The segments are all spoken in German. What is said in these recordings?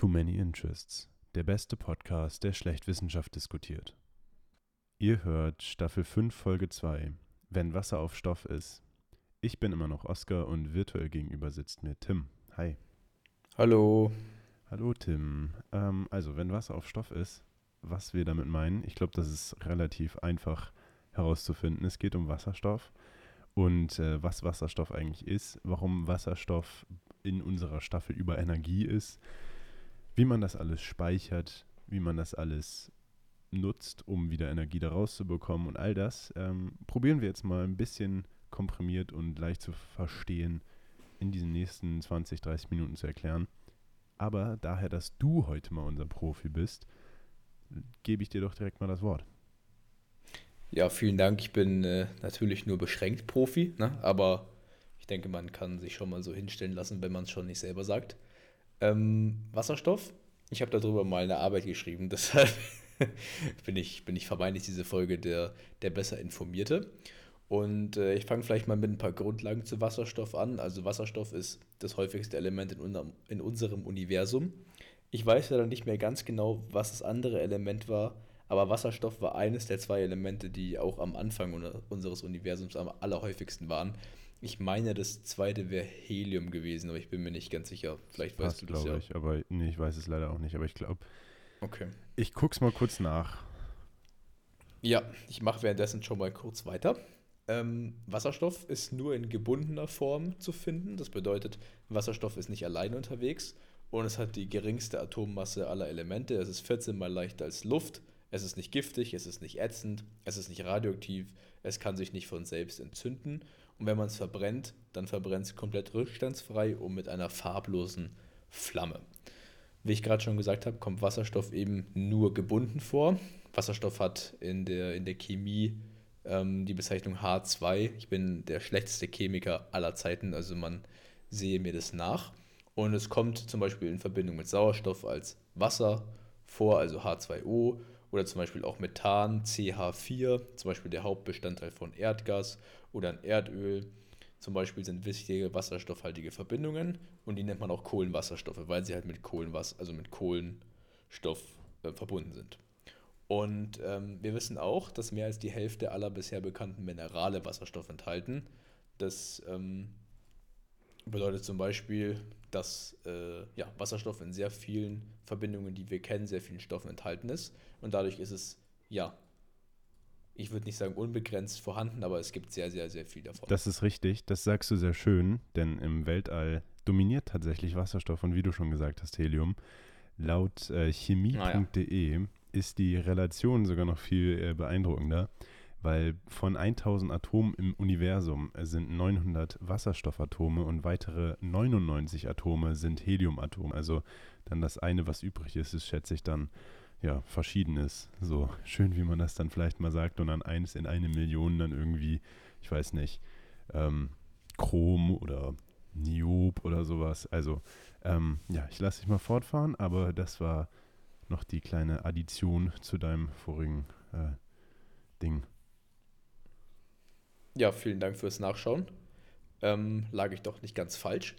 Too Many Interests, der beste Podcast, der schlecht Wissenschaft diskutiert. Ihr hört Staffel 5, Folge 2, Wenn Wasser auf Stoff ist. Ich bin immer noch Oskar und virtuell gegenüber sitzt mir Tim. Hi. Hallo. Hallo Tim. Ähm, also, wenn Wasser auf Stoff ist, was wir damit meinen, ich glaube, das ist relativ einfach herauszufinden. Es geht um Wasserstoff und äh, was Wasserstoff eigentlich ist, warum Wasserstoff in unserer Staffel über Energie ist, wie man das alles speichert, wie man das alles nutzt, um wieder Energie daraus zu bekommen und all das ähm, probieren wir jetzt mal ein bisschen komprimiert und leicht zu verstehen in diesen nächsten 20, 30 Minuten zu erklären. Aber daher, dass du heute mal unser Profi bist, gebe ich dir doch direkt mal das Wort. Ja, vielen Dank. Ich bin äh, natürlich nur beschränkt Profi, ne? aber ich denke, man kann sich schon mal so hinstellen lassen, wenn man es schon nicht selber sagt. Ähm, Wasserstoff, ich habe darüber mal eine Arbeit geschrieben, deshalb bin, ich, bin ich vermeintlich diese Folge der, der besser Informierte. Und äh, ich fange vielleicht mal mit ein paar Grundlagen zu Wasserstoff an. Also Wasserstoff ist das häufigste Element in, unserem, in unserem Universum. Ich weiß ja dann nicht mehr ganz genau, was das andere Element war, aber Wasserstoff war eines der zwei Elemente, die auch am Anfang unseres Universums am allerhäufigsten waren. Ich meine, das zweite wäre Helium gewesen, aber ich bin mir nicht ganz sicher. Vielleicht weißt Passt, du das ja. ich, aber nee, ich weiß es leider auch nicht, aber ich glaube. Okay. Ich guck's mal kurz nach. Ja, ich mache währenddessen schon mal kurz weiter. Ähm, Wasserstoff ist nur in gebundener Form zu finden. Das bedeutet, Wasserstoff ist nicht allein unterwegs und es hat die geringste Atommasse aller Elemente. Es ist 14 mal leichter als Luft es ist nicht giftig, es ist nicht ätzend, es ist nicht radioaktiv, es kann sich nicht von selbst entzünden. Und wenn man es verbrennt, dann verbrennt es komplett rückstandsfrei und mit einer farblosen Flamme. Wie ich gerade schon gesagt habe, kommt Wasserstoff eben nur gebunden vor. Wasserstoff hat in der, in der Chemie ähm, die Bezeichnung H2. Ich bin der schlechteste Chemiker aller Zeiten, also man sehe mir das nach. Und es kommt zum Beispiel in Verbindung mit Sauerstoff als Wasser vor, also H2O oder zum Beispiel auch Methan, CH4, zum Beispiel der Hauptbestandteil von Erdgas oder ein Erdöl. Zum Beispiel sind wichtige wasserstoffhaltige Verbindungen und die nennt man auch Kohlenwasserstoffe, weil sie halt mit Kohlenwasser, also mit Kohlenstoff äh, verbunden sind. Und ähm, wir wissen auch, dass mehr als die Hälfte aller bisher bekannten Minerale Wasserstoff enthalten. Das ähm, bedeutet zum Beispiel, dass äh, ja, Wasserstoff in sehr vielen Verbindungen, die wir kennen, sehr vielen Stoffen enthalten ist. Und dadurch ist es, ja, ich würde nicht sagen unbegrenzt vorhanden, aber es gibt sehr, sehr, sehr viel davon. Das ist richtig, das sagst du sehr schön, denn im Weltall dominiert tatsächlich Wasserstoff und wie du schon gesagt hast, Helium. Laut äh, chemie.de ah, ja. ist die Relation sogar noch viel äh, beeindruckender weil von 1000 Atomen im Universum sind 900 Wasserstoffatome und weitere 99 Atome sind Heliumatome. Also dann das eine, was übrig ist, ist, schätze ich dann, ja, verschiedenes. So schön, wie man das dann vielleicht mal sagt und dann eins in eine Million dann irgendwie, ich weiß nicht, ähm, Chrom oder Niob oder sowas. Also, ähm, ja, ich lasse dich mal fortfahren, aber das war noch die kleine Addition zu deinem vorigen äh, Ding. Ja, vielen Dank fürs Nachschauen. Ähm, lag ich doch nicht ganz falsch.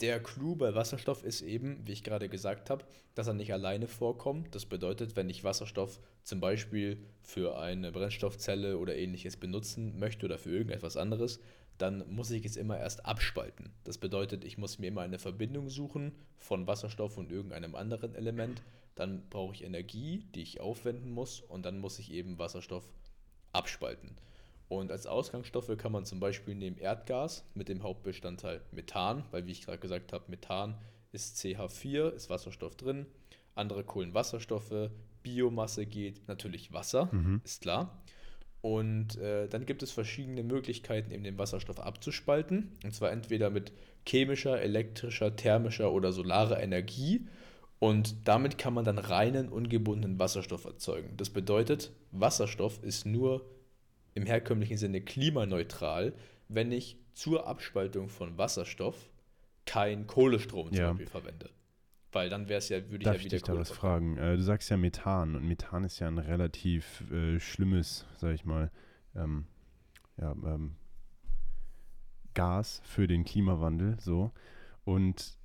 Der Clou bei Wasserstoff ist eben, wie ich gerade gesagt habe, dass er nicht alleine vorkommt. Das bedeutet, wenn ich Wasserstoff zum Beispiel für eine Brennstoffzelle oder ähnliches benutzen möchte oder für irgendetwas anderes, dann muss ich es immer erst abspalten. Das bedeutet, ich muss mir immer eine Verbindung suchen von Wasserstoff und irgendeinem anderen Element. Dann brauche ich Energie, die ich aufwenden muss und dann muss ich eben Wasserstoff abspalten. Und als Ausgangsstoffe kann man zum Beispiel neben Erdgas mit dem Hauptbestandteil Methan, weil wie ich gerade gesagt habe, Methan ist CH4, ist Wasserstoff drin, andere Kohlenwasserstoffe, Biomasse geht, natürlich Wasser, mhm. ist klar. Und äh, dann gibt es verschiedene Möglichkeiten, eben den Wasserstoff abzuspalten. Und zwar entweder mit chemischer, elektrischer, thermischer oder solarer Energie. Und damit kann man dann reinen, ungebundenen Wasserstoff erzeugen. Das bedeutet, Wasserstoff ist nur im herkömmlichen Sinne klimaneutral, wenn ich zur Abspaltung von Wasserstoff kein Kohlestrom zum ja. Beispiel verwende. Weil dann wäre es ja, würde ich Darf ja wieder ich dich da was fragen? Äh, du sagst ja Methan und Methan ist ja ein relativ äh, schlimmes, sag ich mal, ähm, ja, ähm, Gas für den Klimawandel, so. Und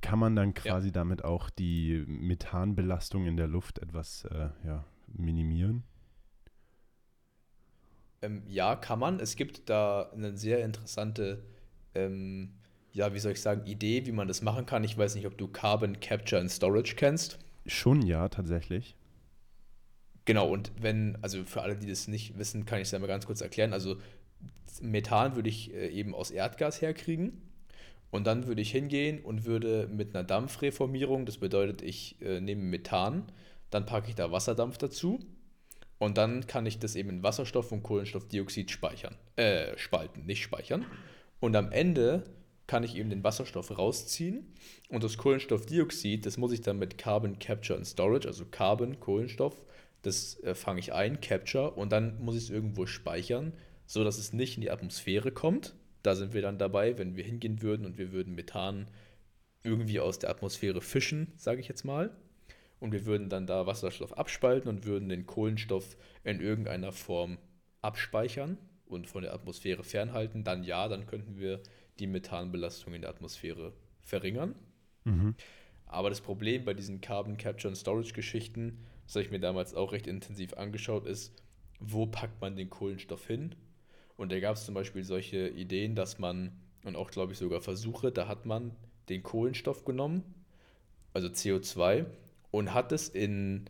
kann man dann quasi ja. damit auch die Methanbelastung in der Luft etwas äh, ja, minimieren? Ähm, ja, kann man. Es gibt da eine sehr interessante, ähm, ja, wie soll ich sagen, Idee, wie man das machen kann. Ich weiß nicht, ob du Carbon Capture and Storage kennst. Schon ja, tatsächlich. Genau, und wenn, also für alle, die das nicht wissen, kann ich es ja mal ganz kurz erklären. Also Methan würde ich äh, eben aus Erdgas herkriegen. Und dann würde ich hingehen und würde mit einer Dampfreformierung, das bedeutet, ich äh, nehme Methan, dann packe ich da Wasserdampf dazu und dann kann ich das eben in Wasserstoff und Kohlenstoffdioxid speichern, äh, spalten, nicht speichern. Und am Ende kann ich eben den Wasserstoff rausziehen und das Kohlenstoffdioxid, das muss ich dann mit Carbon Capture and Storage, also Carbon, Kohlenstoff, das äh, fange ich ein, Capture und dann muss ich es irgendwo speichern, sodass es nicht in die Atmosphäre kommt, da sind wir dann dabei, wenn wir hingehen würden und wir würden Methan irgendwie aus der Atmosphäre fischen, sage ich jetzt mal. Und wir würden dann da Wasserstoff abspalten und würden den Kohlenstoff in irgendeiner Form abspeichern und von der Atmosphäre fernhalten. Dann ja, dann könnten wir die Methanbelastung in der Atmosphäre verringern. Mhm. Aber das Problem bei diesen Carbon Capture and Storage Geschichten, das habe ich mir damals auch recht intensiv angeschaut, ist, wo packt man den Kohlenstoff hin und da gab es zum Beispiel solche Ideen, dass man, und auch glaube ich sogar Versuche, da hat man den Kohlenstoff genommen, also CO2, und hat es in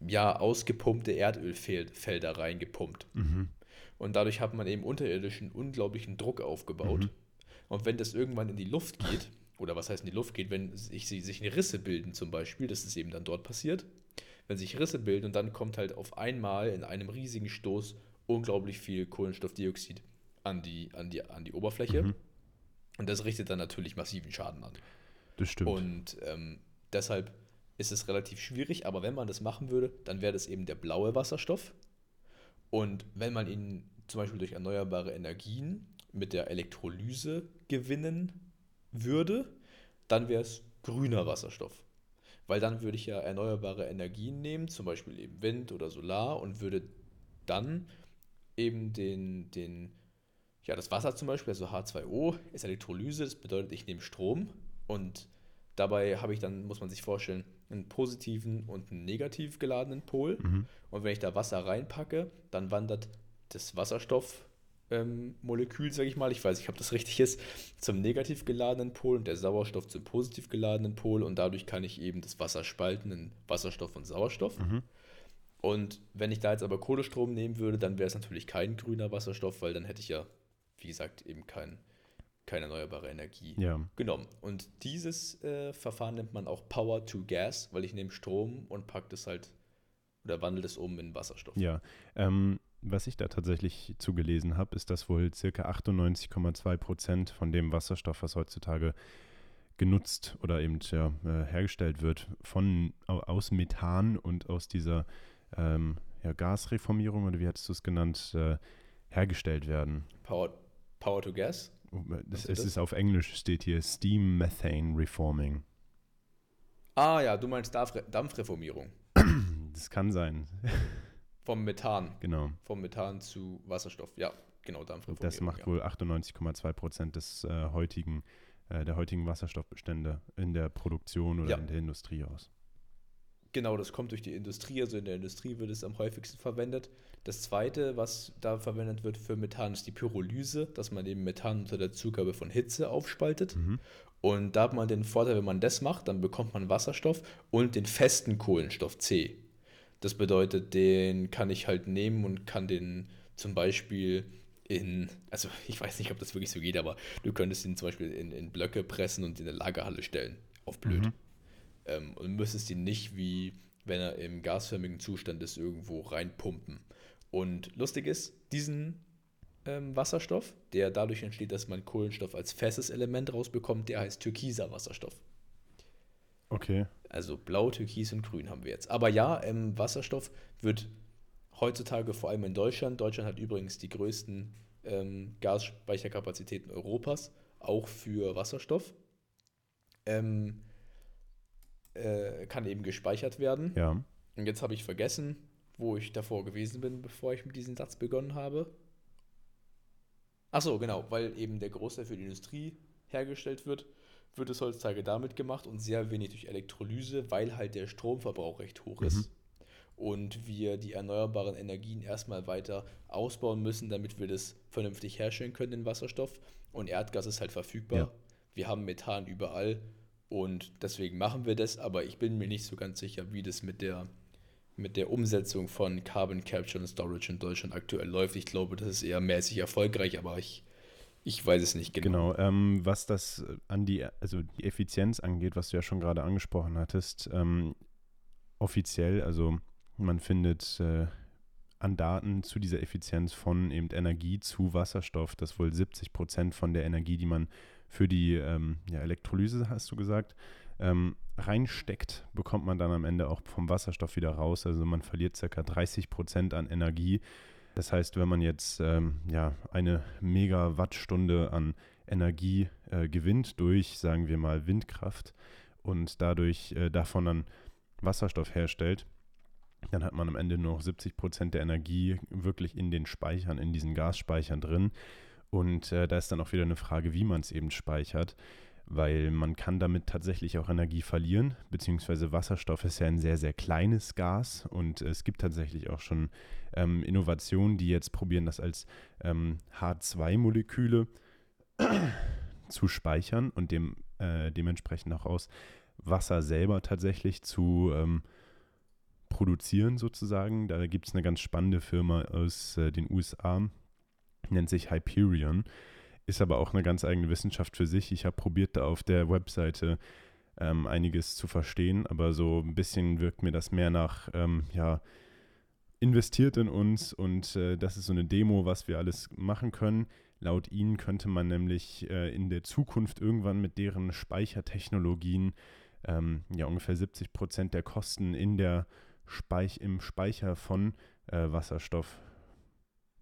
ja, ausgepumpte Erdölfelder reingepumpt. Mhm. Und dadurch hat man eben unterirdischen unglaublichen Druck aufgebaut. Mhm. Und wenn das irgendwann in die Luft geht, oder was heißt in die Luft geht, wenn sich, sich Risse bilden zum Beispiel, das ist eben dann dort passiert, wenn sich Risse bilden und dann kommt halt auf einmal in einem riesigen Stoß unglaublich viel Kohlenstoffdioxid an die, an die, an die Oberfläche. Mhm. Und das richtet dann natürlich massiven Schaden an. Das stimmt. Und ähm, deshalb ist es relativ schwierig, aber wenn man das machen würde, dann wäre das eben der blaue Wasserstoff. Und wenn man ihn zum Beispiel durch erneuerbare Energien mit der Elektrolyse gewinnen würde, dann wäre es grüner Wasserstoff. Weil dann würde ich ja erneuerbare Energien nehmen, zum Beispiel eben Wind oder Solar, und würde dann eben den, den, ja, das Wasser zum Beispiel, also H2O, ist Elektrolyse, das bedeutet, ich nehme Strom und dabei habe ich dann, muss man sich vorstellen, einen positiven und einen negativ geladenen Pol. Mhm. Und wenn ich da Wasser reinpacke, dann wandert das Wasserstoffmolekül, ähm, sage ich mal, ich weiß nicht, ob das richtig ist, zum negativ geladenen Pol und der Sauerstoff zum positiv geladenen Pol und dadurch kann ich eben das Wasser spalten in Wasserstoff und Sauerstoff. Mhm. Und wenn ich da jetzt aber Kohlestrom nehmen würde, dann wäre es natürlich kein grüner Wasserstoff, weil dann hätte ich ja, wie gesagt, eben kein, keine erneuerbare Energie ja. genommen. Und dieses äh, Verfahren nennt man auch Power to Gas, weil ich nehme Strom und packe das halt oder wandle das um in Wasserstoff. Ja, ähm, was ich da tatsächlich zugelesen habe, ist, dass wohl circa 98,2 Prozent von dem Wasserstoff, was heutzutage genutzt oder eben ja, äh, hergestellt wird, von, aus Methan und aus dieser ähm, ja, Gasreformierung oder wie hattest du es genannt, äh, hergestellt werden. Power, Power to Gas? Das, es das? ist auf Englisch, steht hier Steam Methane Reforming. Ah ja, du meinst Dampf Dampfreformierung. Das kann sein. Vom Methan. Genau. Vom Methan zu Wasserstoff. Ja, genau, Dampfreformierung. Das macht ja. wohl 98,2 Prozent des äh, heutigen, äh, der heutigen Wasserstoffbestände in der Produktion oder ja. in der Industrie aus. Genau, das kommt durch die Industrie. Also in der Industrie wird es am häufigsten verwendet. Das zweite, was da verwendet wird für Methan, ist die Pyrolyse, dass man eben Methan unter der Zugabe von Hitze aufspaltet. Mhm. Und da hat man den Vorteil, wenn man das macht, dann bekommt man Wasserstoff und den festen Kohlenstoff C. Das bedeutet, den kann ich halt nehmen und kann den zum Beispiel in, also ich weiß nicht, ob das wirklich so geht, aber du könntest ihn zum Beispiel in, in Blöcke pressen und in eine Lagerhalle stellen. Auf blöd. Mhm ähm, und müsstest ihn nicht wie wenn er im gasförmigen Zustand ist, irgendwo reinpumpen. Und lustig ist, diesen ähm, Wasserstoff, der dadurch entsteht, dass man Kohlenstoff als festes Element rausbekommt, der heißt türkiser Wasserstoff. Okay. Also blau, türkis und grün haben wir jetzt. Aber ja, ähm, Wasserstoff wird heutzutage vor allem in Deutschland, Deutschland hat übrigens die größten ähm, Gasspeicherkapazitäten Europas, auch für Wasserstoff. Ähm, äh, kann eben gespeichert werden. Ja. Und jetzt habe ich vergessen, wo ich davor gewesen bin, bevor ich mit diesem Satz begonnen habe. Achso, genau, weil eben der Großteil für die Industrie hergestellt wird, wird es heutzutage damit gemacht und sehr wenig durch Elektrolyse, weil halt der Stromverbrauch recht hoch mhm. ist. Und wir die erneuerbaren Energien erstmal weiter ausbauen müssen, damit wir das vernünftig herstellen können, den Wasserstoff. Und Erdgas ist halt verfügbar. Ja. Wir haben Methan überall und deswegen machen wir das, aber ich bin mir nicht so ganz sicher, wie das mit der, mit der Umsetzung von Carbon Capture und Storage in Deutschland aktuell läuft. Ich glaube, das ist eher mäßig erfolgreich, aber ich ich weiß es nicht genau. Genau, ähm, was das an die, also die Effizienz angeht, was du ja schon gerade angesprochen hattest, ähm, offiziell, also man findet äh, an Daten zu dieser Effizienz von eben Energie zu Wasserstoff, dass wohl 70 Prozent von der Energie, die man für die ähm, ja, Elektrolyse, hast du gesagt, ähm, reinsteckt, bekommt man dann am Ende auch vom Wasserstoff wieder raus. Also man verliert ca. 30 Prozent an Energie das heißt, wenn man jetzt ähm, ja, eine Megawattstunde an Energie äh, gewinnt durch, sagen wir mal, Windkraft und dadurch äh, davon dann Wasserstoff herstellt, dann hat man am Ende nur noch 70 Prozent der Energie wirklich in den Speichern, in diesen Gasspeichern drin. Und äh, da ist dann auch wieder eine Frage, wie man es eben speichert weil man kann damit tatsächlich auch Energie verlieren, beziehungsweise Wasserstoff ist ja ein sehr, sehr kleines Gas und es gibt tatsächlich auch schon ähm, Innovationen, die jetzt probieren, das als ähm, H2-Moleküle zu speichern und dem, äh, dementsprechend auch aus Wasser selber tatsächlich zu ähm, produzieren sozusagen. Da gibt es eine ganz spannende Firma aus äh, den USA, nennt sich Hyperion ist aber auch eine ganz eigene Wissenschaft für sich. Ich habe probiert, da auf der Webseite ähm, einiges zu verstehen, aber so ein bisschen wirkt mir das mehr nach, ähm, ja, investiert in uns und äh, das ist so eine Demo, was wir alles machen können. Laut ihnen könnte man nämlich äh, in der Zukunft irgendwann mit deren Speichertechnologien ähm, ja ungefähr 70 Prozent der Kosten in der Speich im Speicher von äh, Wasserstoff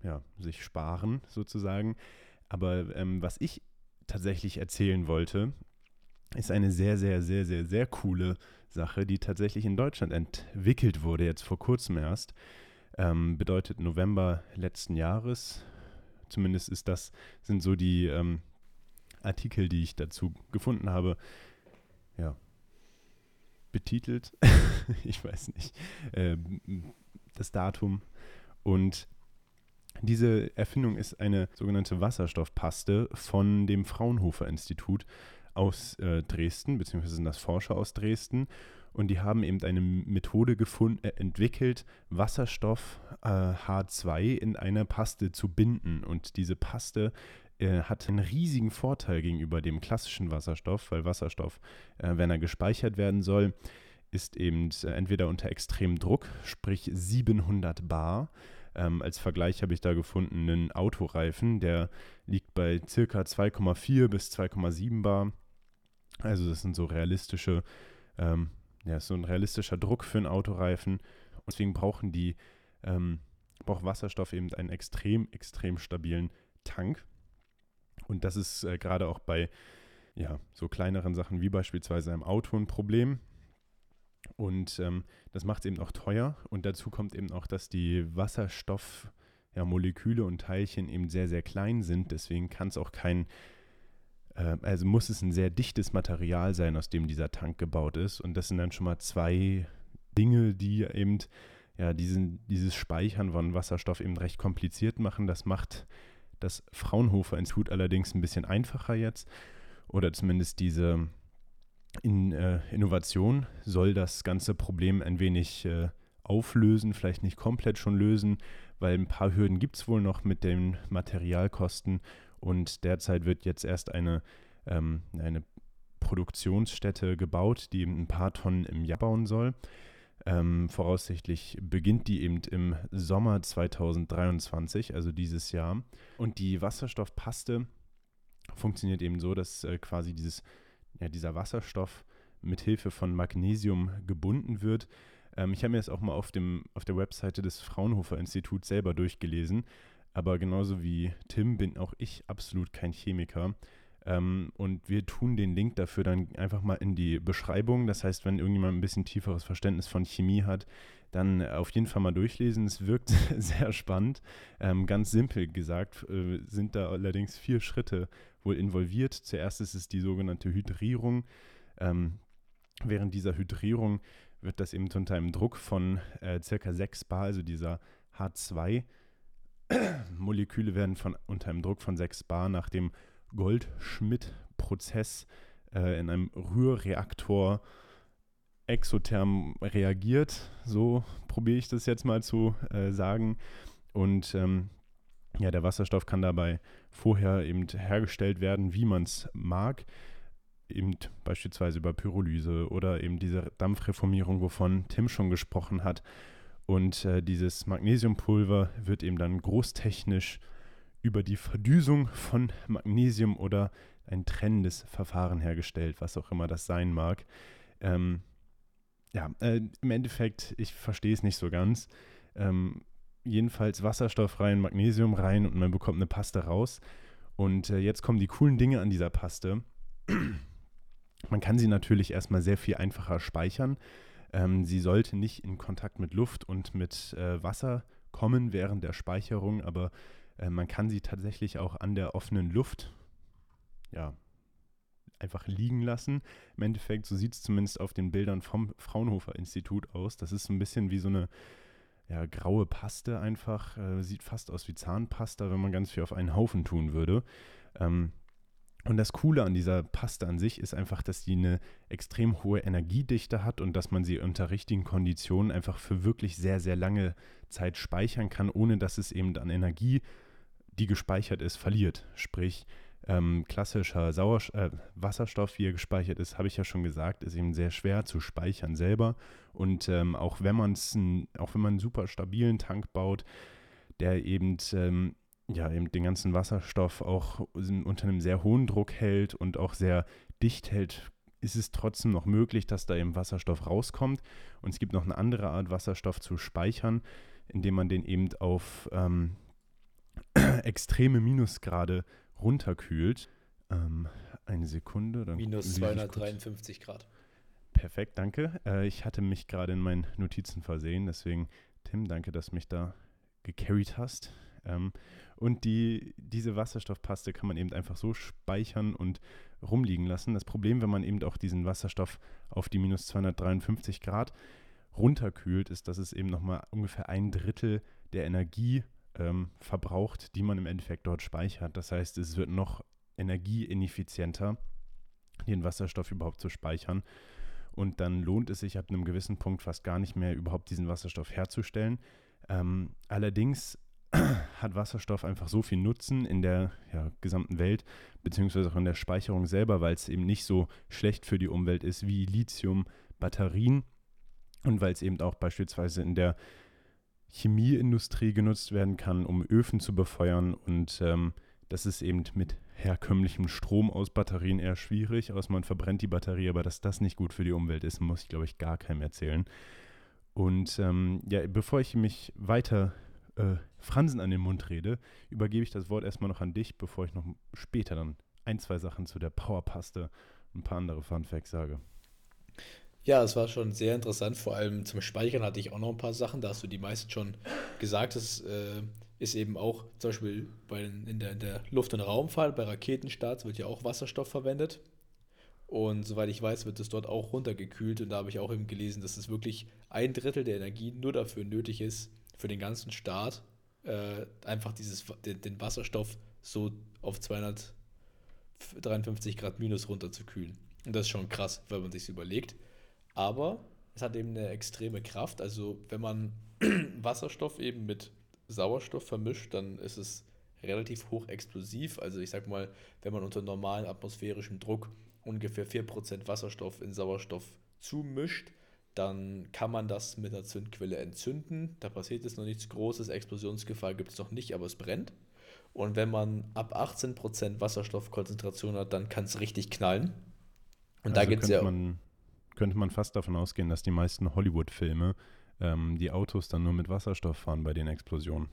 ja, sich sparen sozusagen. Aber ähm, was ich tatsächlich erzählen wollte, ist eine sehr, sehr, sehr, sehr, sehr coole Sache, die tatsächlich in Deutschland entwickelt wurde, jetzt vor kurzem erst. Ähm, bedeutet November letzten Jahres. Zumindest ist das, sind so die ähm, Artikel, die ich dazu gefunden habe, ja, betitelt. ich weiß nicht. Äh, das Datum. Und diese Erfindung ist eine sogenannte Wasserstoffpaste von dem Fraunhofer Institut aus äh, Dresden, beziehungsweise sind das Forscher aus Dresden. Und die haben eben eine Methode gefunden, äh, entwickelt, Wasserstoff äh, H2 in einer Paste zu binden. Und diese Paste äh, hat einen riesigen Vorteil gegenüber dem klassischen Wasserstoff, weil Wasserstoff, äh, wenn er gespeichert werden soll, ist eben äh, entweder unter extremem Druck, sprich 700 Bar, ähm, als Vergleich habe ich da gefunden einen Autoreifen, der liegt bei circa 2,4 bis 2,7 Bar. Also das sind so realistische, ähm, ja, so ein realistischer Druck für einen Autoreifen. Und deswegen brauchen die, ähm, braucht Wasserstoff eben einen extrem, extrem stabilen Tank. Und das ist äh, gerade auch bei ja, so kleineren Sachen wie beispielsweise einem Auto ein Problem. Und ähm, das macht es eben auch teuer. Und dazu kommt eben auch, dass die Wasserstoffmoleküle ja, und Teilchen eben sehr, sehr klein sind. Deswegen kann es auch kein, äh, also muss es ein sehr dichtes Material sein, aus dem dieser Tank gebaut ist. Und das sind dann schon mal zwei Dinge, die eben ja, diesen, dieses Speichern von Wasserstoff eben recht kompliziert machen. Das macht das Fraunhofer Institut allerdings ein bisschen einfacher jetzt. Oder zumindest diese in, äh, Innovation soll das ganze Problem ein wenig äh, auflösen, vielleicht nicht komplett schon lösen, weil ein paar Hürden gibt es wohl noch mit den Materialkosten und derzeit wird jetzt erst eine, ähm, eine Produktionsstätte gebaut, die eben ein paar Tonnen im Jahr bauen soll. Ähm, voraussichtlich beginnt die eben im Sommer 2023, also dieses Jahr. Und die Wasserstoffpaste funktioniert eben so, dass äh, quasi dieses ja, dieser Wasserstoff mit Hilfe von Magnesium gebunden wird. Ähm, ich habe mir das auch mal auf, dem, auf der Webseite des Fraunhofer Instituts selber durchgelesen. Aber genauso wie Tim bin auch ich absolut kein Chemiker. Ähm, und wir tun den Link dafür dann einfach mal in die Beschreibung. Das heißt, wenn irgendjemand ein bisschen tieferes Verständnis von Chemie hat, dann auf jeden Fall mal durchlesen. Es wirkt sehr spannend. Ähm, ganz simpel gesagt äh, sind da allerdings vier Schritte wohl involviert. Zuerst ist es die sogenannte Hydrierung. Ähm, während dieser Hydrierung wird das eben unter einem Druck von äh, circa 6 Bar, also dieser H2, Moleküle werden von, unter einem Druck von 6 Bar nach dem Goldschmidt-Prozess äh, in einem Rührreaktor exotherm reagiert. So probiere ich das jetzt mal zu äh, sagen. Und ähm, ja, der Wasserstoff kann dabei vorher eben hergestellt werden, wie man es mag. Eben beispielsweise über Pyrolyse oder eben diese Dampfreformierung, wovon Tim schon gesprochen hat. Und äh, dieses Magnesiumpulver wird eben dann großtechnisch über die Verdüsung von Magnesium oder ein trennendes Verfahren hergestellt, was auch immer das sein mag. Ähm, ja, äh, im Endeffekt, ich verstehe es nicht so ganz. Ähm, jedenfalls Wasserstoff rein, Magnesium rein und man bekommt eine Paste raus. Und äh, jetzt kommen die coolen Dinge an dieser Paste. man kann sie natürlich erstmal sehr viel einfacher speichern. Ähm, sie sollte nicht in Kontakt mit Luft und mit äh, Wasser kommen während der Speicherung, aber äh, man kann sie tatsächlich auch an der offenen Luft ja, einfach liegen lassen. Im Endeffekt, so sieht es zumindest auf den Bildern vom Fraunhofer Institut aus. Das ist so ein bisschen wie so eine ja, graue Paste einfach. Äh, sieht fast aus wie Zahnpasta, wenn man ganz viel auf einen Haufen tun würde. Ähm, und das Coole an dieser Paste an sich ist einfach, dass die eine extrem hohe Energiedichte hat und dass man sie unter richtigen Konditionen einfach für wirklich sehr, sehr lange Zeit speichern kann, ohne dass es eben an Energie die gespeichert ist, verliert. Sprich, ähm, klassischer Sauerst äh, Wasserstoff, wie er gespeichert ist, habe ich ja schon gesagt, ist eben sehr schwer zu speichern selber. Und ähm, auch wenn man es, auch wenn man einen super stabilen Tank baut, der eben ähm, ja eben den ganzen Wasserstoff auch unter einem sehr hohen Druck hält und auch sehr dicht hält, ist es trotzdem noch möglich, dass da eben Wasserstoff rauskommt. Und es gibt noch eine andere Art, Wasserstoff zu speichern, indem man den eben auf ähm, extreme Minusgrade runterkühlt. Ähm, eine Sekunde. Minus 253 Grad. Perfekt, danke. Äh, ich hatte mich gerade in meinen Notizen versehen, deswegen, Tim, danke, dass du mich da gecarried hast. Ähm, und die, diese Wasserstoffpaste kann man eben einfach so speichern und rumliegen lassen. Das Problem, wenn man eben auch diesen Wasserstoff auf die minus 253 Grad runterkühlt, ist, dass es eben nochmal ungefähr ein Drittel der Energie ähm, verbraucht, die man im Endeffekt dort speichert. Das heißt, es wird noch energieineffizienter, den Wasserstoff überhaupt zu speichern. Und dann lohnt es sich ab einem gewissen Punkt fast gar nicht mehr, überhaupt diesen Wasserstoff herzustellen. Ähm, allerdings hat Wasserstoff einfach so viel Nutzen in der ja, gesamten Welt, beziehungsweise auch in der Speicherung selber, weil es eben nicht so schlecht für die Umwelt ist wie Lithium-Batterien und weil es eben auch beispielsweise in der Chemieindustrie genutzt werden kann, um Öfen zu befeuern. Und ähm, das ist eben mit herkömmlichem Strom aus Batterien eher schwierig, außer man verbrennt die Batterie, aber dass das nicht gut für die Umwelt ist, muss ich, glaube ich, gar keinem erzählen. Und ähm, ja, bevor ich mich weiter äh, Fransen an den Mund rede, übergebe ich das Wort erstmal noch an dich, bevor ich noch später dann ein, zwei Sachen zu der Powerpaste und ein paar andere Funfacts sage. Ja, es war schon sehr interessant. Vor allem zum Speichern hatte ich auch noch ein paar Sachen. Da hast du die meisten schon gesagt. Das äh, ist eben auch zum Beispiel bei, in, der, in der Luft- und Raumfahrt, bei Raketenstarts wird ja auch Wasserstoff verwendet. Und soweit ich weiß, wird es dort auch runtergekühlt. Und da habe ich auch eben gelesen, dass es wirklich ein Drittel der Energie nur dafür nötig ist, für den ganzen Start, äh, einfach dieses, den, den Wasserstoff so auf 253 Grad minus runterzukühlen. Und das ist schon krass, wenn man sich überlegt. Aber es hat eben eine extreme Kraft. Also wenn man Wasserstoff eben mit Sauerstoff vermischt, dann ist es relativ hoch explosiv. Also ich sag mal, wenn man unter normalen atmosphärischem Druck ungefähr 4% Wasserstoff in Sauerstoff zumischt, dann kann man das mit einer Zündquelle entzünden. Da passiert jetzt noch nichts Großes, Explosionsgefahr gibt es noch nicht, aber es brennt. Und wenn man ab 18% Wasserstoffkonzentration hat, dann kann es richtig knallen. Und also da gibt es ja. Man könnte man fast davon ausgehen, dass die meisten Hollywood-Filme ähm, die Autos dann nur mit Wasserstoff fahren bei den Explosionen.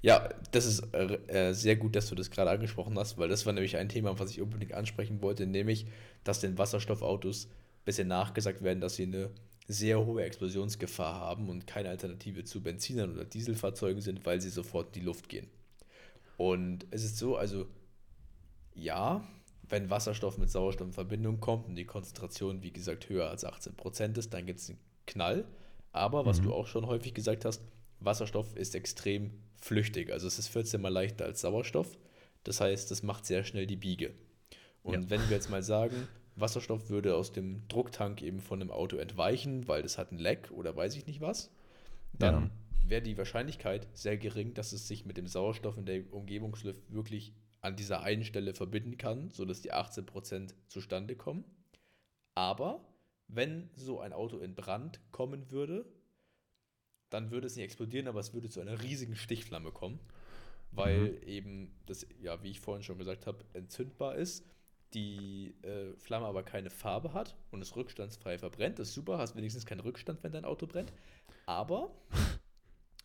Ja, das ist äh, äh, sehr gut, dass du das gerade angesprochen hast, weil das war nämlich ein Thema, was ich unbedingt ansprechen wollte, nämlich, dass den Wasserstoffautos ein bisschen nachgesagt werden, dass sie eine sehr hohe Explosionsgefahr haben und keine Alternative zu Benzinern oder Dieselfahrzeugen sind, weil sie sofort in die Luft gehen. Und es ist so, also ja, wenn Wasserstoff mit Sauerstoff in Verbindung kommt und die Konzentration, wie gesagt, höher als 18% ist, dann gibt es einen Knall. Aber was mhm. du auch schon häufig gesagt hast, Wasserstoff ist extrem flüchtig. Also es ist 14 mal leichter als Sauerstoff. Das heißt, das macht sehr schnell die Biege. Und ja. wenn wir jetzt mal sagen, Wasserstoff würde aus dem Drucktank eben von einem Auto entweichen, weil das hat ein Leck oder weiß ich nicht was, dann ja. wäre die Wahrscheinlichkeit sehr gering, dass es sich mit dem Sauerstoff in der Umgebungsluft wirklich an dieser einen Stelle verbinden kann, sodass die 18% zustande kommen. Aber wenn so ein Auto in Brand kommen würde, dann würde es nicht explodieren, aber es würde zu einer riesigen Stichflamme kommen, weil mhm. eben das, ja, wie ich vorhin schon gesagt habe, entzündbar ist, die äh, Flamme aber keine Farbe hat und es rückstandsfrei verbrennt. Das ist super, hast wenigstens keinen Rückstand, wenn dein Auto brennt. Aber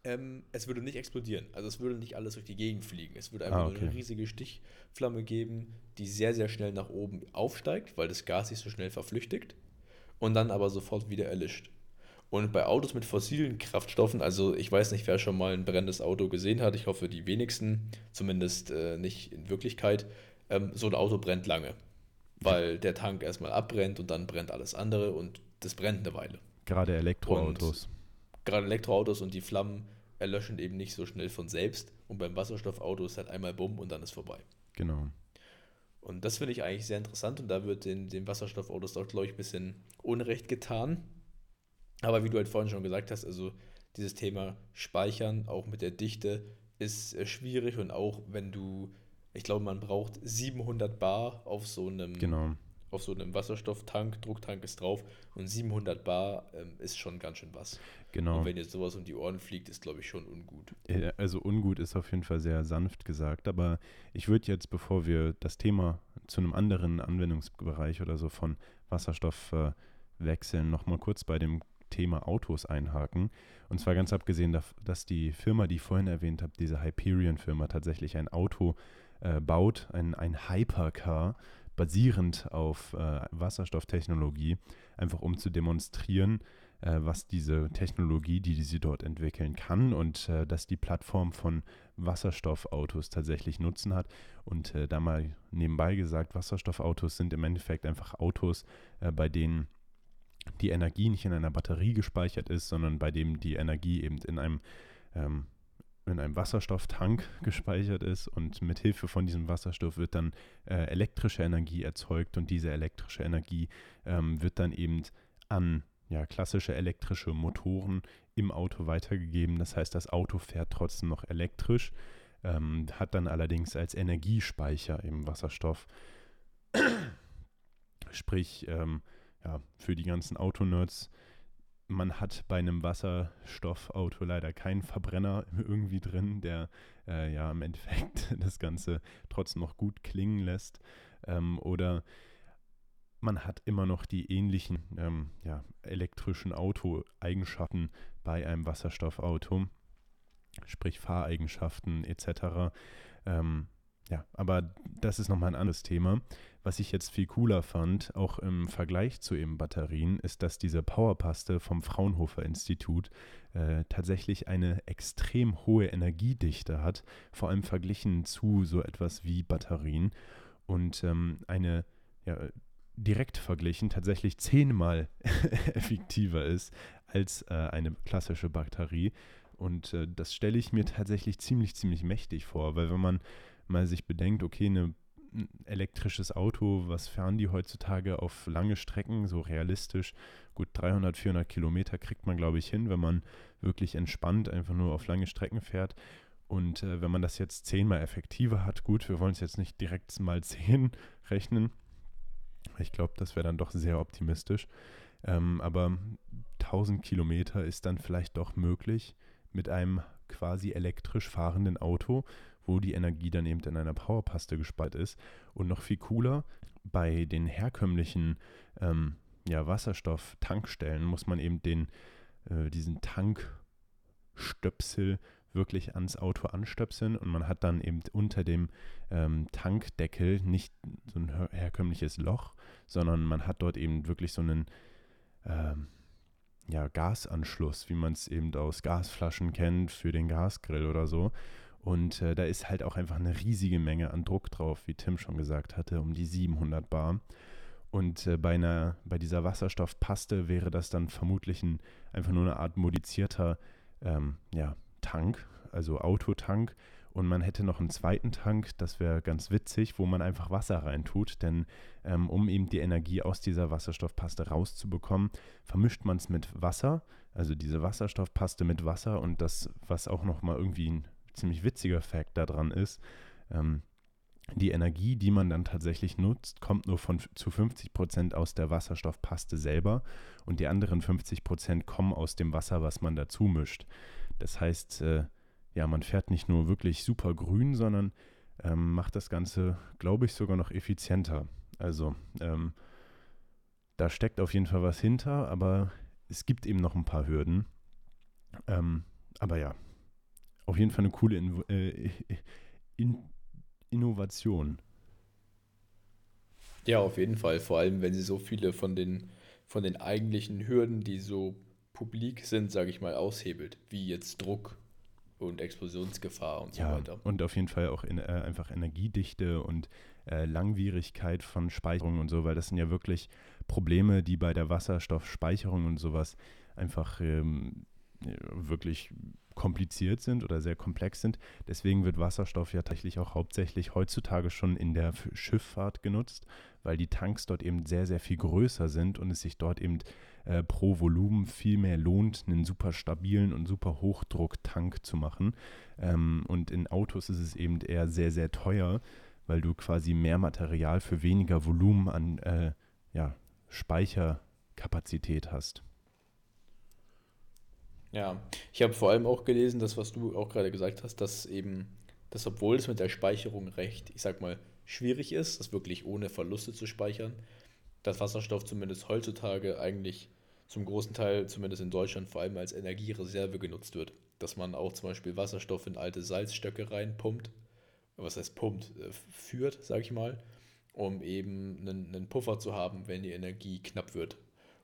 ähm, es würde nicht explodieren. Also es würde nicht alles durch die Gegend fliegen. Es würde einfach ah, okay. eine riesige Stichflamme geben, die sehr, sehr schnell nach oben aufsteigt, weil das Gas sich so schnell verflüchtigt und dann aber sofort wieder erlischt. Und bei Autos mit fossilen Kraftstoffen, also ich weiß nicht, wer schon mal ein brennendes Auto gesehen hat, ich hoffe die wenigsten, zumindest äh, nicht in Wirklichkeit, ähm, so ein Auto brennt lange. Weil der Tank erstmal abbrennt und dann brennt alles andere und das brennt eine Weile. Gerade Elektroautos. Und gerade Elektroautos und die Flammen erlöschen eben nicht so schnell von selbst. Und beim Wasserstoffauto ist halt einmal Bumm und dann ist vorbei. Genau. Und das finde ich eigentlich sehr interessant und da wird den, den Wasserstoffautos auch, glaube ich, ein bisschen Unrecht getan. Aber wie du halt vorhin schon gesagt hast, also dieses Thema Speichern, auch mit der Dichte, ist äh, schwierig und auch wenn du, ich glaube, man braucht 700 Bar auf so einem, genau. Auf so einem Wasserstofftank, Drucktank ist drauf und 700 Bar ähm, ist schon ganz schön was. Genau. Und wenn jetzt sowas um die Ohren fliegt, ist, glaube ich, schon ungut. Also ungut ist auf jeden Fall sehr sanft gesagt, aber ich würde jetzt, bevor wir das Thema zu einem anderen Anwendungsbereich oder so von Wasserstoff äh, wechseln, nochmal kurz bei dem Thema Autos einhaken. Und zwar ganz abgesehen, dass die Firma, die ich vorhin erwähnt habe, diese Hyperion-Firma, tatsächlich ein Auto äh, baut, ein, ein Hypercar, basierend auf äh, Wasserstofftechnologie, einfach um zu demonstrieren, äh, was diese Technologie, die, die sie dort entwickeln kann und äh, dass die Plattform von Wasserstoffautos tatsächlich Nutzen hat. Und äh, da mal nebenbei gesagt, Wasserstoffautos sind im Endeffekt einfach Autos, äh, bei denen die Energie nicht in einer Batterie gespeichert ist, sondern bei dem die Energie eben in einem, ähm, in einem Wasserstofftank gespeichert ist und mit Hilfe von diesem Wasserstoff wird dann äh, elektrische Energie erzeugt und diese elektrische Energie ähm, wird dann eben an ja, klassische elektrische Motoren im Auto weitergegeben. Das heißt, das Auto fährt trotzdem noch elektrisch, ähm, hat dann allerdings als Energiespeicher eben Wasserstoff. Sprich, ähm, ja, für die ganzen Autonerds, man hat bei einem Wasserstoffauto leider keinen Verbrenner irgendwie drin, der äh, ja im Endeffekt das Ganze trotzdem noch gut klingen lässt. Ähm, oder man hat immer noch die ähnlichen ähm, ja, elektrischen Auto-Eigenschaften bei einem Wasserstoffauto, sprich Fahreigenschaften etc. Ähm, ja, aber das ist nochmal ein anderes Thema. Was ich jetzt viel cooler fand, auch im Vergleich zu eben Batterien, ist, dass diese Powerpaste vom Fraunhofer Institut äh, tatsächlich eine extrem hohe Energiedichte hat, vor allem verglichen zu so etwas wie Batterien und ähm, eine ja, direkt verglichen tatsächlich zehnmal effektiver ist als äh, eine klassische Batterie. Und äh, das stelle ich mir tatsächlich ziemlich, ziemlich mächtig vor, weil wenn man mal sich bedenkt, okay, eine ein elektrisches Auto, was fahren die heutzutage auf lange Strecken, so realistisch? Gut, 300, 400 Kilometer kriegt man, glaube ich, hin, wenn man wirklich entspannt einfach nur auf lange Strecken fährt. Und äh, wenn man das jetzt zehnmal effektiver hat, gut, wir wollen es jetzt nicht direkt mal zehn rechnen. Ich glaube, das wäre dann doch sehr optimistisch. Ähm, aber 1000 Kilometer ist dann vielleicht doch möglich mit einem quasi elektrisch fahrenden Auto wo die Energie dann eben in einer Powerpaste gespeichert ist. Und noch viel cooler, bei den herkömmlichen ähm, ja, Wasserstoff-Tankstellen muss man eben den, äh, diesen Tankstöpsel wirklich ans Auto anstöpseln und man hat dann eben unter dem ähm, Tankdeckel nicht so ein herkömmliches Loch, sondern man hat dort eben wirklich so einen ähm, ja, Gasanschluss, wie man es eben aus Gasflaschen kennt für den Gasgrill oder so. Und äh, da ist halt auch einfach eine riesige Menge an Druck drauf, wie Tim schon gesagt hatte, um die 700 Bar. Und äh, bei, einer, bei dieser Wasserstoffpaste wäre das dann vermutlich ein, einfach nur eine Art modizierter ähm, ja, Tank, also Autotank. Und man hätte noch einen zweiten Tank, das wäre ganz witzig, wo man einfach Wasser reintut. Denn ähm, um eben die Energie aus dieser Wasserstoffpaste rauszubekommen, vermischt man es mit Wasser, also diese Wasserstoffpaste mit Wasser. Und das, was auch nochmal irgendwie ein ziemlich witziger Fact daran ist, ähm, die Energie, die man dann tatsächlich nutzt, kommt nur von zu 50 Prozent aus der Wasserstoffpaste selber und die anderen 50 Prozent kommen aus dem Wasser, was man dazu mischt. Das heißt, äh, ja, man fährt nicht nur wirklich super grün, sondern ähm, macht das Ganze, glaube ich, sogar noch effizienter. Also ähm, da steckt auf jeden Fall was hinter, aber es gibt eben noch ein paar Hürden. Ähm, aber ja, auf jeden Fall eine coole In äh, In Innovation. Ja, auf jeden Fall. Vor allem, wenn sie so viele von den, von den eigentlichen Hürden, die so publik sind, sage ich mal, aushebelt, wie jetzt Druck und Explosionsgefahr und so ja, weiter. Und auf jeden Fall auch in, äh, einfach Energiedichte und äh, Langwierigkeit von Speicherung und so, weil das sind ja wirklich Probleme, die bei der Wasserstoffspeicherung und sowas einfach ähm, wirklich kompliziert sind oder sehr komplex sind. Deswegen wird Wasserstoff ja tatsächlich auch hauptsächlich heutzutage schon in der Schifffahrt genutzt, weil die Tanks dort eben sehr, sehr viel größer sind und es sich dort eben äh, pro Volumen viel mehr lohnt, einen super stabilen und super Hochdrucktank zu machen. Ähm, und in Autos ist es eben eher sehr, sehr teuer, weil du quasi mehr Material für weniger Volumen an äh, ja, Speicherkapazität hast. Ja, ich habe vor allem auch gelesen, das, was du auch gerade gesagt hast, dass eben, dass obwohl es mit der Speicherung recht, ich sag mal, schwierig ist, das wirklich ohne Verluste zu speichern, dass Wasserstoff zumindest heutzutage eigentlich zum großen Teil, zumindest in Deutschland, vor allem als Energiereserve genutzt wird. Dass man auch zum Beispiel Wasserstoff in alte Salzstöcke reinpumpt, was heißt pumpt, äh, führt, sag ich mal, um eben einen, einen Puffer zu haben, wenn die Energie knapp wird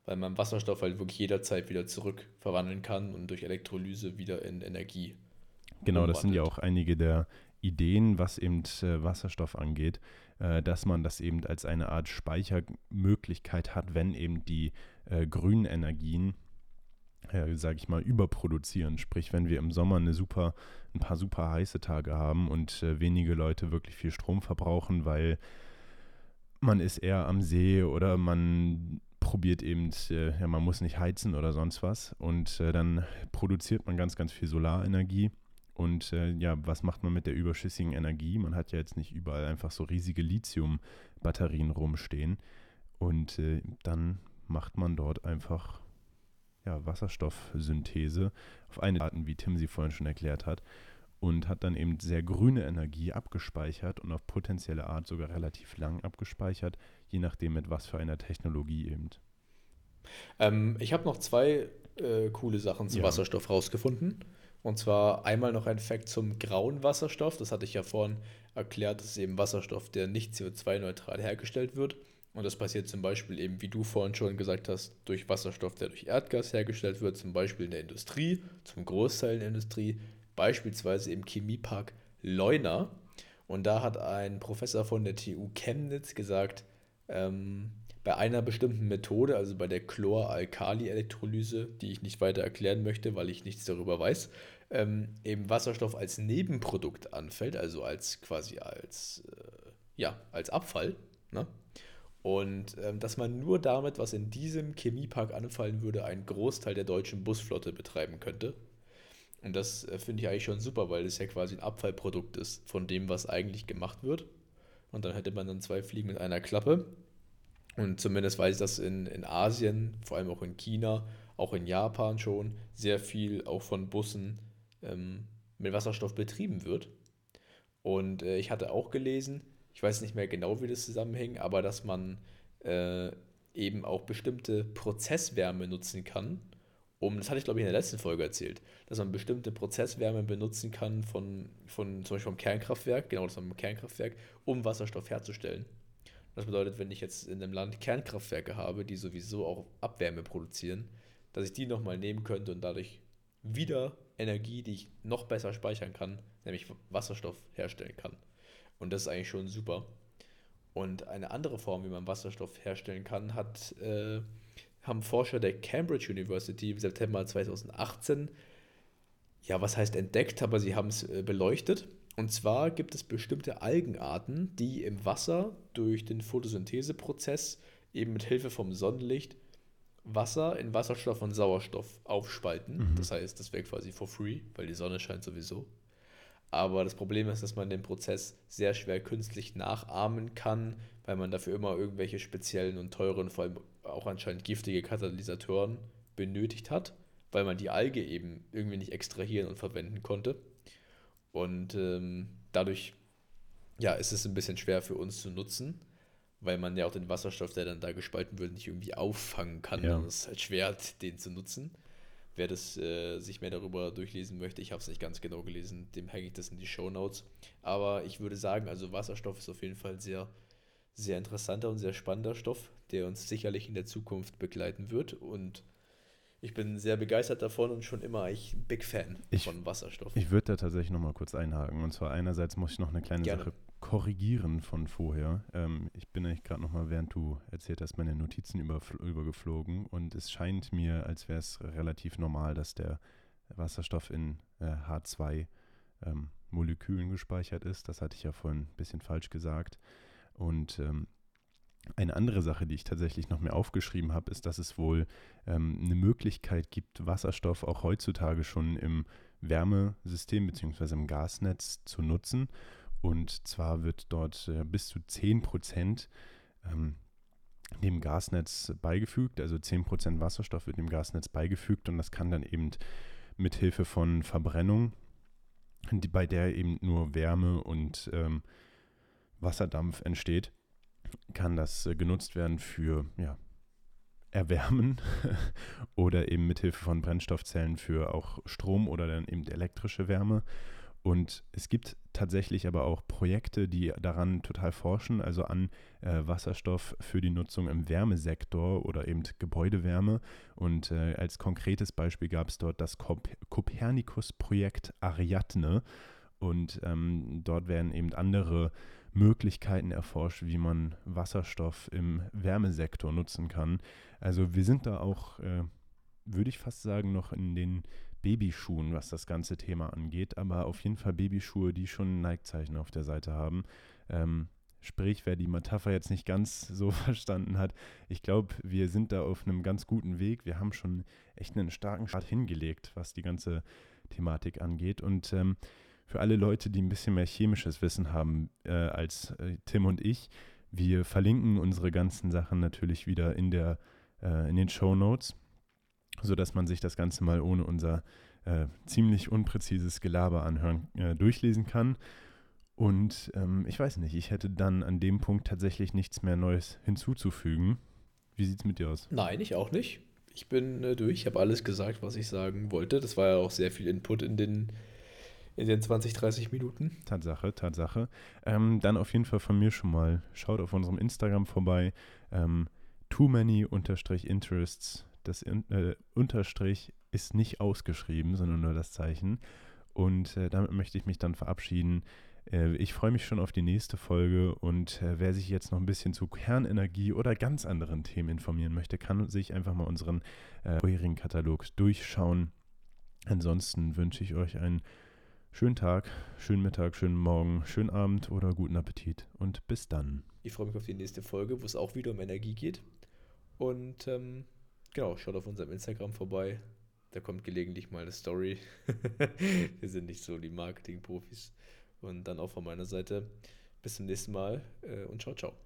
weil man Wasserstoff halt wirklich jederzeit wieder zurück verwandeln kann und durch Elektrolyse wieder in Energie. Genau, umwandelt. das sind ja auch einige der Ideen, was eben äh, Wasserstoff angeht, äh, dass man das eben als eine Art Speichermöglichkeit hat, wenn eben die äh, grünen Energien, äh, sage ich mal, überproduzieren. Sprich, wenn wir im Sommer eine super, ein paar super heiße Tage haben und äh, wenige Leute wirklich viel Strom verbrauchen, weil man ist eher am See oder man probiert eben, äh, ja, man muss nicht heizen oder sonst was. Und äh, dann produziert man ganz, ganz viel Solarenergie. Und äh, ja, was macht man mit der überschüssigen Energie? Man hat ja jetzt nicht überall einfach so riesige Lithium-Batterien rumstehen. Und äh, dann macht man dort einfach ja, Wasserstoffsynthese auf eine Art, wie Tim sie vorhin schon erklärt hat und hat dann eben sehr grüne Energie abgespeichert und auf potenzielle Art sogar relativ lang abgespeichert, je nachdem mit was für einer Technologie eben. Ähm, ich habe noch zwei äh, coole Sachen zu ja. Wasserstoff rausgefunden. Und zwar einmal noch ein Fakt zum grauen Wasserstoff. Das hatte ich ja vorhin erklärt. Das ist eben Wasserstoff, der nicht CO2-neutral hergestellt wird. Und das passiert zum Beispiel eben, wie du vorhin schon gesagt hast, durch Wasserstoff, der durch Erdgas hergestellt wird, zum Beispiel in der Industrie, zum Großteil in der Industrie, beispielsweise im Chemiepark Leuna. Und da hat ein Professor von der TU Chemnitz gesagt, ähm, bei einer bestimmten Methode, also bei der Chloralkali-Elektrolyse, die ich nicht weiter erklären möchte, weil ich nichts darüber weiß, ähm, eben Wasserstoff als Nebenprodukt anfällt, also als quasi als, äh, ja, als Abfall. Ne? Und ähm, dass man nur damit, was in diesem Chemiepark anfallen würde, einen Großteil der deutschen Busflotte betreiben könnte. Und das äh, finde ich eigentlich schon super, weil es ja quasi ein Abfallprodukt ist von dem, was eigentlich gemacht wird. Und dann hätte man dann zwei Fliegen mit einer Klappe. Und zumindest weiß ich, dass in, in Asien, vor allem auch in China, auch in Japan schon, sehr viel auch von Bussen ähm, mit Wasserstoff betrieben wird. Und äh, ich hatte auch gelesen, ich weiß nicht mehr genau, wie das zusammenhängt, aber dass man äh, eben auch bestimmte Prozesswärme nutzen kann, um, das hatte ich glaube ich in der letzten Folge erzählt, dass man bestimmte Prozesswärme benutzen kann von, von zum Beispiel vom Kernkraftwerk, genau das vom Kernkraftwerk, um Wasserstoff herzustellen. Das bedeutet, wenn ich jetzt in einem Land Kernkraftwerke habe, die sowieso auch Abwärme produzieren, dass ich die nochmal nehmen könnte und dadurch wieder Energie, die ich noch besser speichern kann, nämlich Wasserstoff herstellen kann. Und das ist eigentlich schon super. Und eine andere Form, wie man Wasserstoff herstellen kann, hat äh, haben Forscher der Cambridge University im September 2018, ja, was heißt entdeckt, aber sie haben es äh, beleuchtet. Und zwar gibt es bestimmte Algenarten, die im Wasser durch den Photosyntheseprozess eben mit Hilfe vom Sonnenlicht Wasser in Wasserstoff und Sauerstoff aufspalten. Mhm. Das heißt, das wäre quasi for free, weil die Sonne scheint sowieso. Aber das Problem ist, dass man den Prozess sehr schwer künstlich nachahmen kann, weil man dafür immer irgendwelche speziellen und teuren, vor allem auch anscheinend giftige Katalysatoren benötigt hat, weil man die Alge eben irgendwie nicht extrahieren und verwenden konnte. Und ähm, dadurch ja, ist es ein bisschen schwer für uns zu nutzen, weil man ja auch den Wasserstoff, der dann da gespalten wird, nicht irgendwie auffangen kann. Ja. Und es ist halt schwer, den zu nutzen. Wer das äh, sich mehr darüber durchlesen möchte, ich habe es nicht ganz genau gelesen, dem hänge ich das in die Show Notes. Aber ich würde sagen, also Wasserstoff ist auf jeden Fall sehr sehr interessanter und sehr spannender Stoff, der uns sicherlich in der Zukunft begleiten wird. Und ich bin sehr begeistert davon und schon immer eigentlich Big Fan ich, von Wasserstoff. Ich würde da tatsächlich nochmal kurz einhaken. Und zwar einerseits muss ich noch eine kleine Gerne. Sache korrigieren von vorher. Ähm, ich bin eigentlich gerade nochmal, während du erzählt hast, meine Notizen übergeflogen. Und es scheint mir, als wäre es relativ normal, dass der Wasserstoff in äh, H2 ähm, Molekülen gespeichert ist. Das hatte ich ja vorhin ein bisschen falsch gesagt. Und ähm, eine andere Sache, die ich tatsächlich noch mehr aufgeschrieben habe, ist, dass es wohl ähm, eine Möglichkeit gibt, Wasserstoff auch heutzutage schon im Wärmesystem bzw. im Gasnetz zu nutzen. Und zwar wird dort äh, bis zu 10 Prozent ähm, dem Gasnetz beigefügt. Also 10 Prozent Wasserstoff wird dem Gasnetz beigefügt und das kann dann eben mit Hilfe von Verbrennung, die, bei der eben nur Wärme und ähm, Wasserdampf entsteht, kann das äh, genutzt werden für ja, Erwärmen oder eben mit Hilfe von Brennstoffzellen für auch Strom oder dann eben elektrische Wärme. Und es gibt tatsächlich aber auch Projekte, die daran total forschen, also an äh, Wasserstoff für die Nutzung im Wärmesektor oder eben Gebäudewärme. Und äh, als konkretes Beispiel gab es dort das Kopernikus-Projekt Ariadne. Und ähm, dort werden eben andere Möglichkeiten erforscht, wie man Wasserstoff im Wärmesektor nutzen kann. Also wir sind da auch, äh, würde ich fast sagen, noch in den Babyschuhen, was das ganze Thema angeht, aber auf jeden Fall Babyschuhe, die schon ein Neigzeichen auf der Seite haben. Ähm, sprich, wer die Metapher jetzt nicht ganz so verstanden hat, ich glaube, wir sind da auf einem ganz guten Weg. Wir haben schon echt einen starken Start hingelegt, was die ganze Thematik angeht. Und ähm, für alle Leute, die ein bisschen mehr chemisches Wissen haben äh, als äh, Tim und ich, wir verlinken unsere ganzen Sachen natürlich wieder in, der, äh, in den Show Notes, sodass man sich das Ganze mal ohne unser äh, ziemlich unpräzises Gelaber anhören, äh, durchlesen kann. Und ähm, ich weiß nicht, ich hätte dann an dem Punkt tatsächlich nichts mehr Neues hinzuzufügen. Wie sieht es mit dir aus? Nein, ich auch nicht. Ich bin äh, durch, ich habe alles gesagt, was ich sagen wollte. Das war ja auch sehr viel Input in den in den 20, 30 Minuten. Tatsache, Tatsache. Ähm, dann auf jeden Fall von mir schon mal, schaut auf unserem Instagram vorbei. Ähm, too many unterstrich interests. Das äh, Unterstrich ist nicht ausgeschrieben, sondern nur das Zeichen. Und äh, damit möchte ich mich dann verabschieden. Äh, ich freue mich schon auf die nächste Folge und äh, wer sich jetzt noch ein bisschen zu Kernenergie oder ganz anderen Themen informieren möchte, kann sich einfach mal unseren äh, vorherigen Katalog durchschauen. Ansonsten wünsche ich euch einen schönen Tag, schönen Mittag, schönen Morgen, schönen Abend oder guten Appetit und bis dann. Ich freue mich auf die nächste Folge, wo es auch wieder um Energie geht. Und ähm, genau, schaut auf unserem Instagram vorbei. Da kommt gelegentlich mal eine Story. Wir sind nicht so die Marketing-Profis. Und dann auch von meiner Seite bis zum nächsten Mal äh, und ciao, ciao.